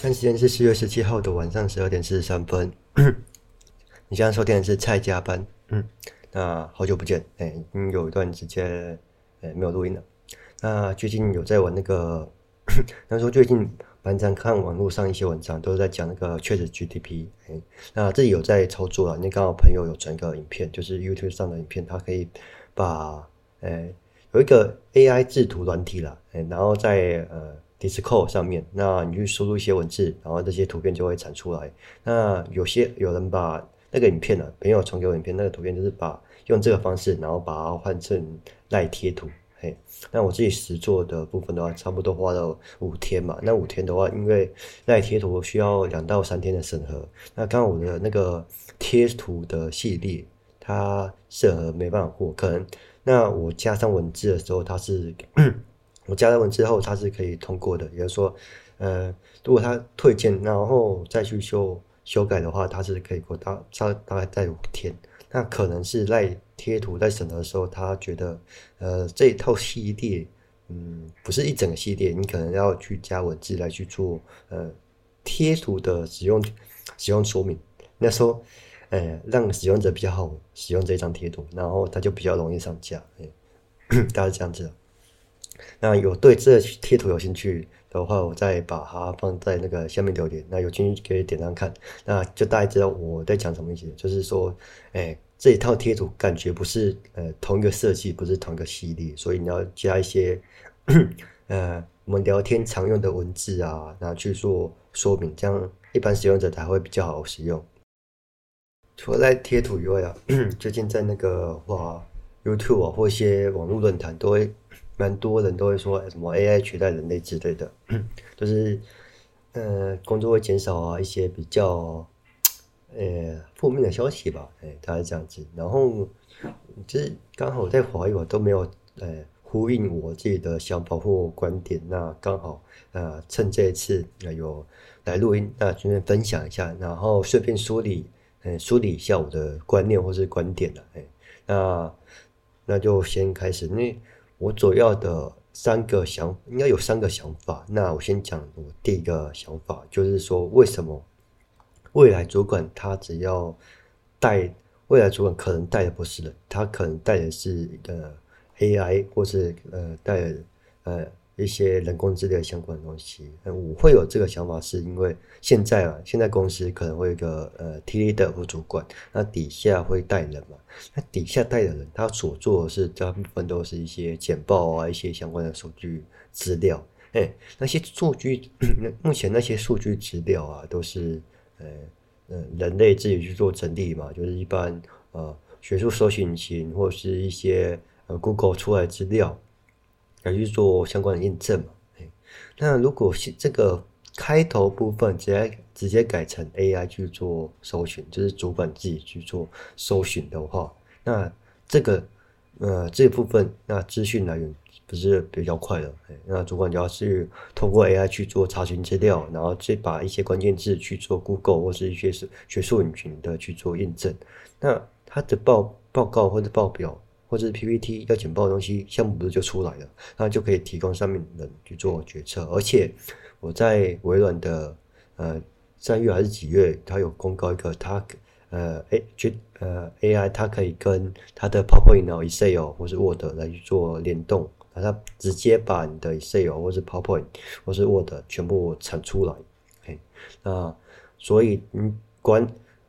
现在时间是四月十七号的晚上十二点四十三分。你现在收听的是蔡加班。嗯，那好久不见，哎、欸，已经有一段时间哎没有录音了。那最近有在玩那个，他说最近蛮常看网络上一些文章，都是在讲那个 ChatGPT。哎，那自己有在操作了。那刚好朋友有传一个影片，就是 YouTube 上的影片，它可以把哎、欸、有一个 AI 制图软体了，哎、欸，然后在呃。Discord 上面，那你去输入一些文字，然后这些图片就会产出来。那有些有人把那个影片呢、啊，朋友传给我影片，那个图片就是把用这个方式，然后把它换成赖贴图。嘿，那我自己实做的部分的话，差不多花了五天嘛。那五天的话，因为赖贴图需要两到三天的审核，那刚好我的那个贴图的系列，它审核没办法过，可能那我加上文字的时候，它是。我加了文之后，它是可以通过的。也就是说，呃，如果他推荐，然后再去修修改的话，它是可以过大大大概在五天。那可能是在贴图在审核的时候，他觉得，呃，这一套系列，嗯，不是一整个系列，你可能要去加文字来去做，呃，贴图的使用使用说明。那时候，呃，让使用者比较好使用这张贴图，然后他就比较容易上架。哎，大概这样子。那有对这贴图有兴趣的话，我再把它放在那个下面留言。那有兴趣可以点上看，那就大家知道我在讲什么意思。就是说，哎，这一套贴图感觉不是呃同一个设计，不是同一个系列，所以你要加一些 呃我们聊天常用的文字啊，然后去做说明，这样一般使用者才会比较好使用。除了在贴图以外啊，最近在那个话 YouTube 啊或一些网络论坛都会。蛮多人都会说什么 AI 取代人类之类的，就是呃工作会减少啊，一些比较呃负面的消息吧，哎，大概这样子。然后就是刚好在滑一滑都没有呃呼应我自己的想法或观点，那刚好呃趁这一次有来录音，那顺便分享一下，然后顺便梳理嗯梳理一下我的观念或是观点了，哎，那那就先开始那。我主要的三个想应该有三个想法。那我先讲我第一个想法，就是说为什么未来主管他只要带未来主管可能带的不是人，他可能带的是一个 AI 或是呃带呃。一些人工智能相关的东西，我会有这个想法，是因为现在啊，现在公司可能会有一个呃 T leader 或主管，那底下会带人嘛，那底下带的人，他所做的是大部分都是一些简报啊，一些相关的数据资料，哎，那些数据，目前那些数据资料啊，都是呃呃人类自己去做整理嘛，就是一般呃学术搜寻引擎或是一些呃 Google 出来资料。要去做相关的验证嘛？那如果是这个开头部分直接直接改成 AI 去做搜寻，就是主管自己去做搜寻的话，那这个呃这部分那资讯来源不是比较快了？那主管就要去通过 AI 去做查询资料，然后再把一些关键字去做 Google 或是一些学学术引擎的去做验证，那他的报报告或者报表。或者是 PPT 要简报的东西，项目不是就出来了，那就可以提供上面的人去做决策。而且我在微软的呃三月还是几月，他有公告一个，他呃诶就呃 AI 它可以跟它的 PowerPoint、Excel 或是 Word 来去做联动，那它直接把你的 Excel 或是 PowerPoint 或是 Word 全部产出来。嘿，那所以嗯管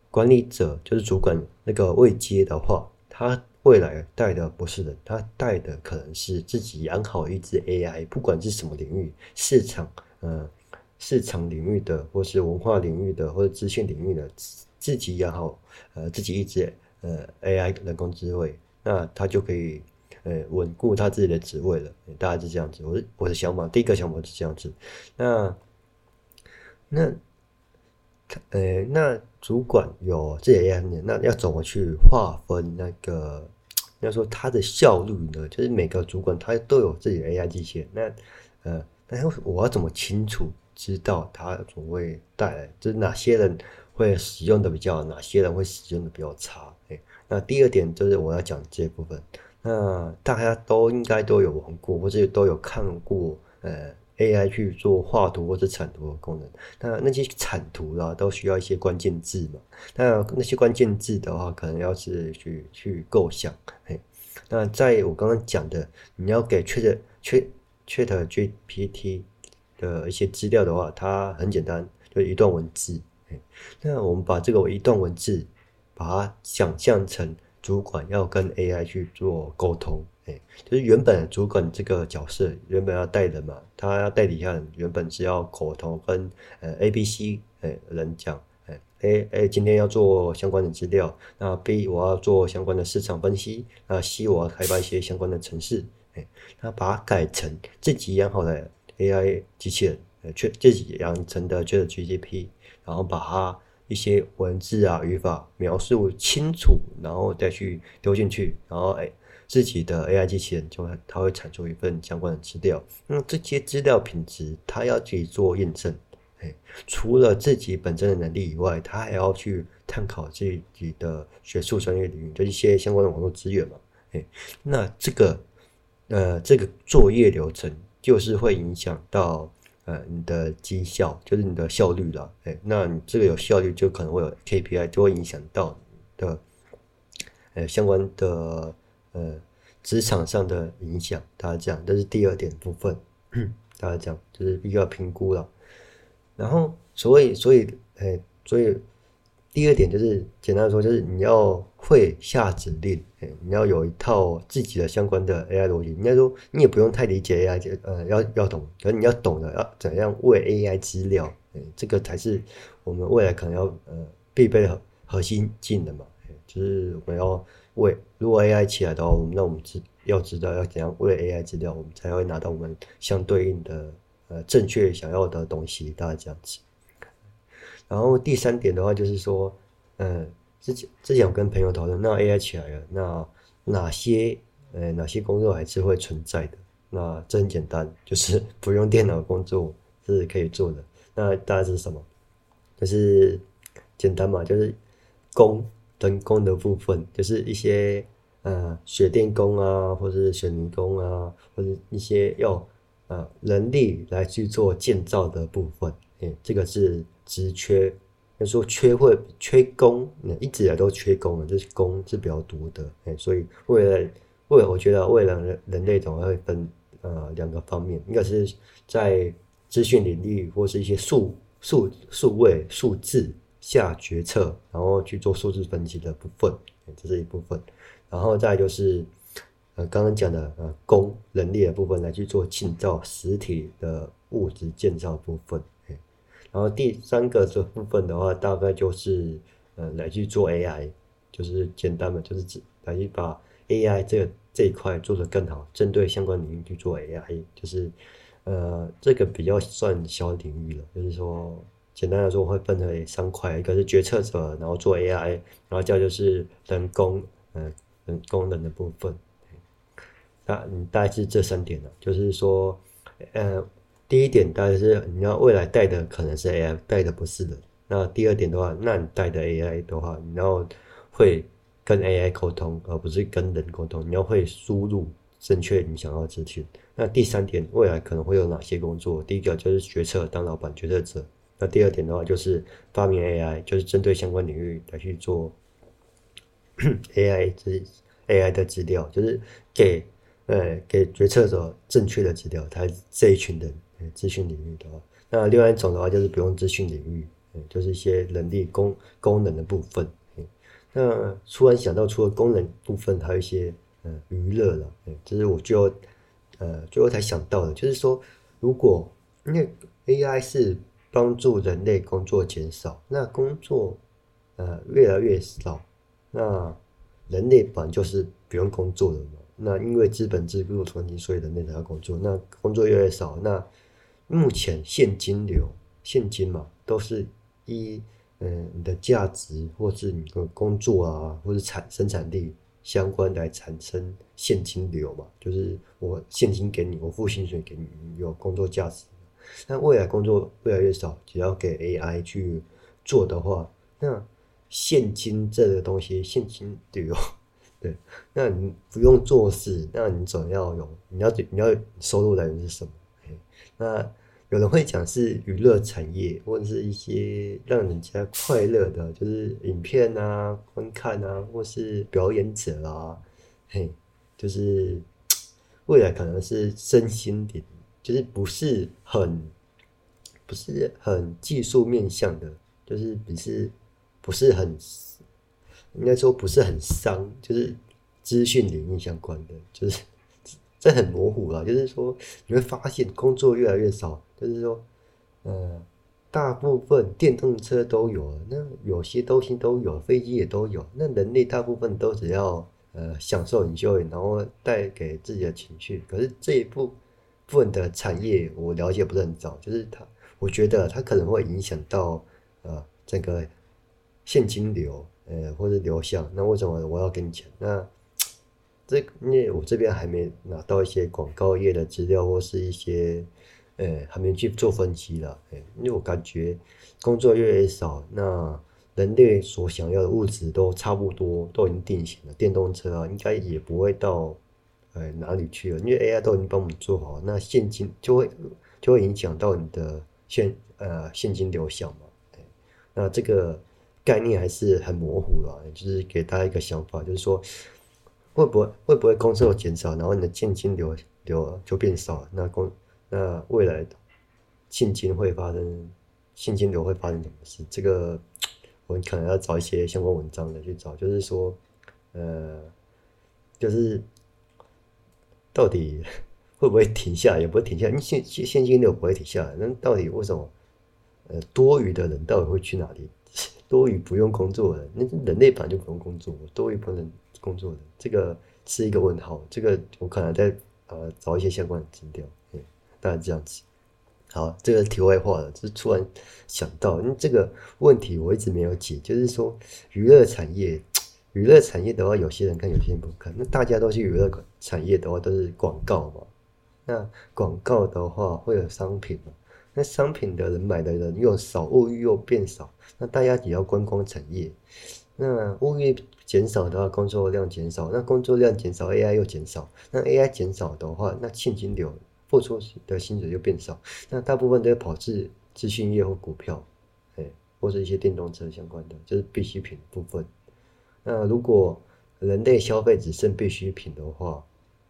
管理者就是主管那个位阶的话，他。未来带的不是人，他带的可能是自己养好一只 AI，不管是什么领域，市场，呃，市场领域的，或是文化领域的，或者资讯领域的，自己养好，呃，自己一只呃 AI 人工智慧，那他就可以呃稳固他自己的职位了。大概是这样子，我我的想法，第一个想法是这样子。那那。呃，那主管有这样的，那要怎么去划分那个？要说他的效率呢？就是每个主管他都有自己的 AI 机器人。那呃，那我要怎么清楚知道他总会带来，就是哪些人会使用的比较，哪些人会使用的比较差？哎，那第二点就是我要讲这部分。那大家都应该都有玩过，或者都有看过呃 AI 去做画图或者产图的功能。那那些产图啦，都需要一些关键字嘛。那那些关键字的话，可能要是去去构想。嘿，那在我刚刚讲的，你要给 Chat Chat ChatGPT 的一些资料的话，它很简单，就一段文字。那我们把这个一段文字，把它想象成主管要跟 AI 去做沟通。哎，就是原本主管这个角色原本要带人嘛，他要带底下人，原本是要口头跟呃 A、B、C 哎人讲，哎 A A 今天要做相关的资料，那 B 我要做相关的市场分析，那 C 我要开发一些相关的程式，哎，那把它改成自己养好的 AI 机器人，呃，自己养成的 ChatGPT，然后把它一些文字啊语法描述清楚，然后再去丢进去，然后哎。自己的 AI 机器人就会，它会产出一份相关的资料。那这些资料品质，它要去做验证。哎，除了自己本身的能力以外，它还要去探讨自己的学术专业领域，就一些相关的网络资源嘛。哎，那这个呃，这个作业流程就是会影响到呃你的绩效，就是你的效率了。哎，那你这个有效率，就可能会有 KPI，就会影响到你的呃相关的。呃，职场上的影响，大家讲，这是第二点部分，大家讲就是必须要评估了。然后，所以，所以，哎，所以第二点就是简单说，就是你要会下指令，哎，你要有一套自己的相关的 AI 逻辑。应该说，你也不用太理解 AI，呃，要要懂，可是你要懂得要怎样喂 AI 资料，哎，这个才是我们未来可能要呃必备的核心技能嘛，哎，就是我们要。为如果 AI 起来的话，那我们知要知道要怎样喂 AI 资料，我们才会拿到我们相对应的呃正确想要的东西，大概这样子。然后第三点的话就是说，呃，之前之前我跟朋友讨论，那 AI 起来了，那哪些呃哪些工作还是会存在的？那这很简单，就是不用电脑工作是可以做的。那大概是什么？就是简单嘛，就是工。人工的部分就是一些呃水电工啊，或者是水泥工啊，或者一些要呃人力来去做建造的部分，哎，这个是职缺。要说缺会缺工，一直以来都缺工啊，就是工是比较多的，哎，所以未来未来我觉得未来人人类总会分呃两个方面，一个是在资讯领域或是一些数数数位数字。下决策，然后去做数字分析的部分，这是一部分。然后再就是，呃，刚刚讲的呃，工人力的部分来去做建造实体的物质建造部分。然后第三个这部分的话，大概就是呃，来去做 AI，就是简单的，就是来去把 AI 这个这一块做得更好，针对相关领域去做 AI，就是呃，这个比较算小领域了，就是说。简单来说，会分为三块，一个是决策者，然后做 AI，然后再就是人工，嗯、呃，人工人的部分。那你大概是这三点了，就是说，呃，第一点当然是你要未来带的可能是 AI，带的不是人。那第二点的话，那你带的 AI 的话，你要会跟 AI 沟通，而不是跟人沟通。你要会输入正确你想要的资讯。那第三点，未来可能会有哪些工作？第一个就是决策，当老板决策者。那第二点的话，就是发明 AI，就是针对相关领域来去做 AI 资 AI 的资料，就是给呃给决策者正确的资料。他这一群人，资讯领域的话，那另外一种的话就是不用资讯领域，就是一些人力功功能的部分。那突然想到，除了功能部分，还有一些呃娱乐了，就是我就呃最后才想到的，就是说如果因为 AI 是。帮助人类工作减少，那工作呃越来越少，那人类本就是不用工作的嘛。那因为资本制度冲击，所以人类才要工作。那工作越来越少，那目前现金流现金嘛，都是依嗯、你的价值或是你的工作啊，或是产生产力相关来产生现金流嘛。就是我现金给你，我付薪水给你，有工作价值。那未来工作越来越少，只要给 AI 去做的话，那现金这个东西，现金流，对，那你不用做事，那你总要有，你要你要收入来源是什么？那有人会讲是娱乐产业，或者是一些让人家快乐的，就是影片啊、观看啊，或是表演者啊，嘿，就是 未来可能是身心灵，就是不是很不是很技术面向的，就是不是不是很应该说不是很商，就是资讯领域相关的，就是。这很模糊了，就是说你会发现工作越来越少，就是说，呃，大部分电动车都有了，那有些东西都有，飞机也都有，那人类大部分都只要呃享受 enjoy，然后带给自己的情绪。可是这一部分的产业我了解不是很早，就是它，我觉得它可能会影响到呃这个现金流，呃或者流向。那为什么我要给你钱？那这因为我这边还没拿到一些广告业的资料，或是一些，呃，还没去做分析了，哎，因为我感觉工作越来越少，那人类所想要的物质都差不多，都已经定型了。电动车啊，应该也不会到，呃，哪里去了，因为 AI 都已经帮我们做好，那现金就会就会影响到你的现呃现金流向嘛，哎，那这个概念还是很模糊了，就是给大家一个想法，就是说。会不会会不会工作减少，然后你的现金流流就变少？那工那未来现金会发生现金流会发生什么事？这个我们可能要找一些相关文章的去找，就是说，呃，就是到底会不会停下？也不会停下，因为现现金流不会停下来。那到底为什么？呃，多余的人到底会去哪里？多余不用工作的，那人类本来就不用工作，多余不能。工作的这个是一个问号，这个我可能在呃找一些相关的资料，嗯，大概这样子。好，这个题外话了，就是突然想到，因为这个问题我一直没有解，就是说娱乐产业，娱乐产业的话，有些人看，有些人不看。那大家都是娱乐产业的话，都是广告嘛。那广告的话会有商品嘛？那商品的人买的人又少，物欲又变少，那大家也要观光产业，那物欲。减少的话，工作量减少，那工作量减少，AI 又减少。那 AI 减少的话，那现金流付出的薪水就变少。那大部分都跑至资讯业或股票，哎，或者一些电动车相关的，就是必需品部分。那如果人类消费只剩必需品的话，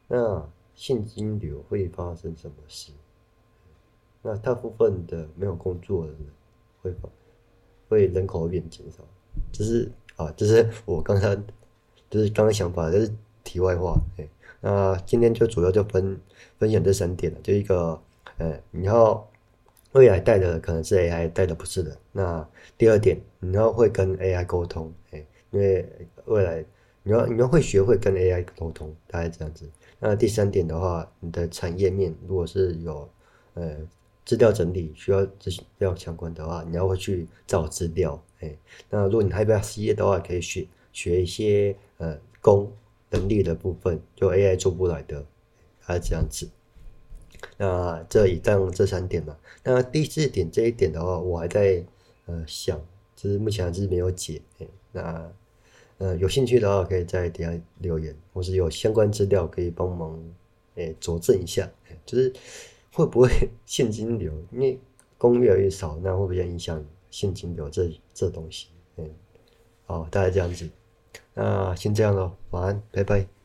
那现金流会发生什么事？那大部分的没有工作的人会会人口会变减少，只是。啊，这是我刚才就是刚刚想法，这是题外话。哎，那今天就主要就分分享这三点了，就一个，呃，你要未来带的可能是 AI，带的不是人。那第二点，你要会跟 AI 沟通，哎，因为未来你要你要会学会跟 AI 沟通，大概这样子。那第三点的话，你的产业面如果是有呃资料整理需要资料相关的话，你要会去找资料。哎，那如果你害怕失业的话，可以学学一些呃工能力的部分，就 AI 做不来的，啊这样子。那这以上这三点嘛，那第四点这一点的话，我还在呃想，就是目前还是没有解。哎，那呃有兴趣的话，可以在底下留言，或是有相关资料可以帮忙哎佐证一下，就是会不会 现金流，因为工越来越少，那会不会影响？现金流这这东西，嗯，好，大概这样子，那先这样咯，晚安，拜拜。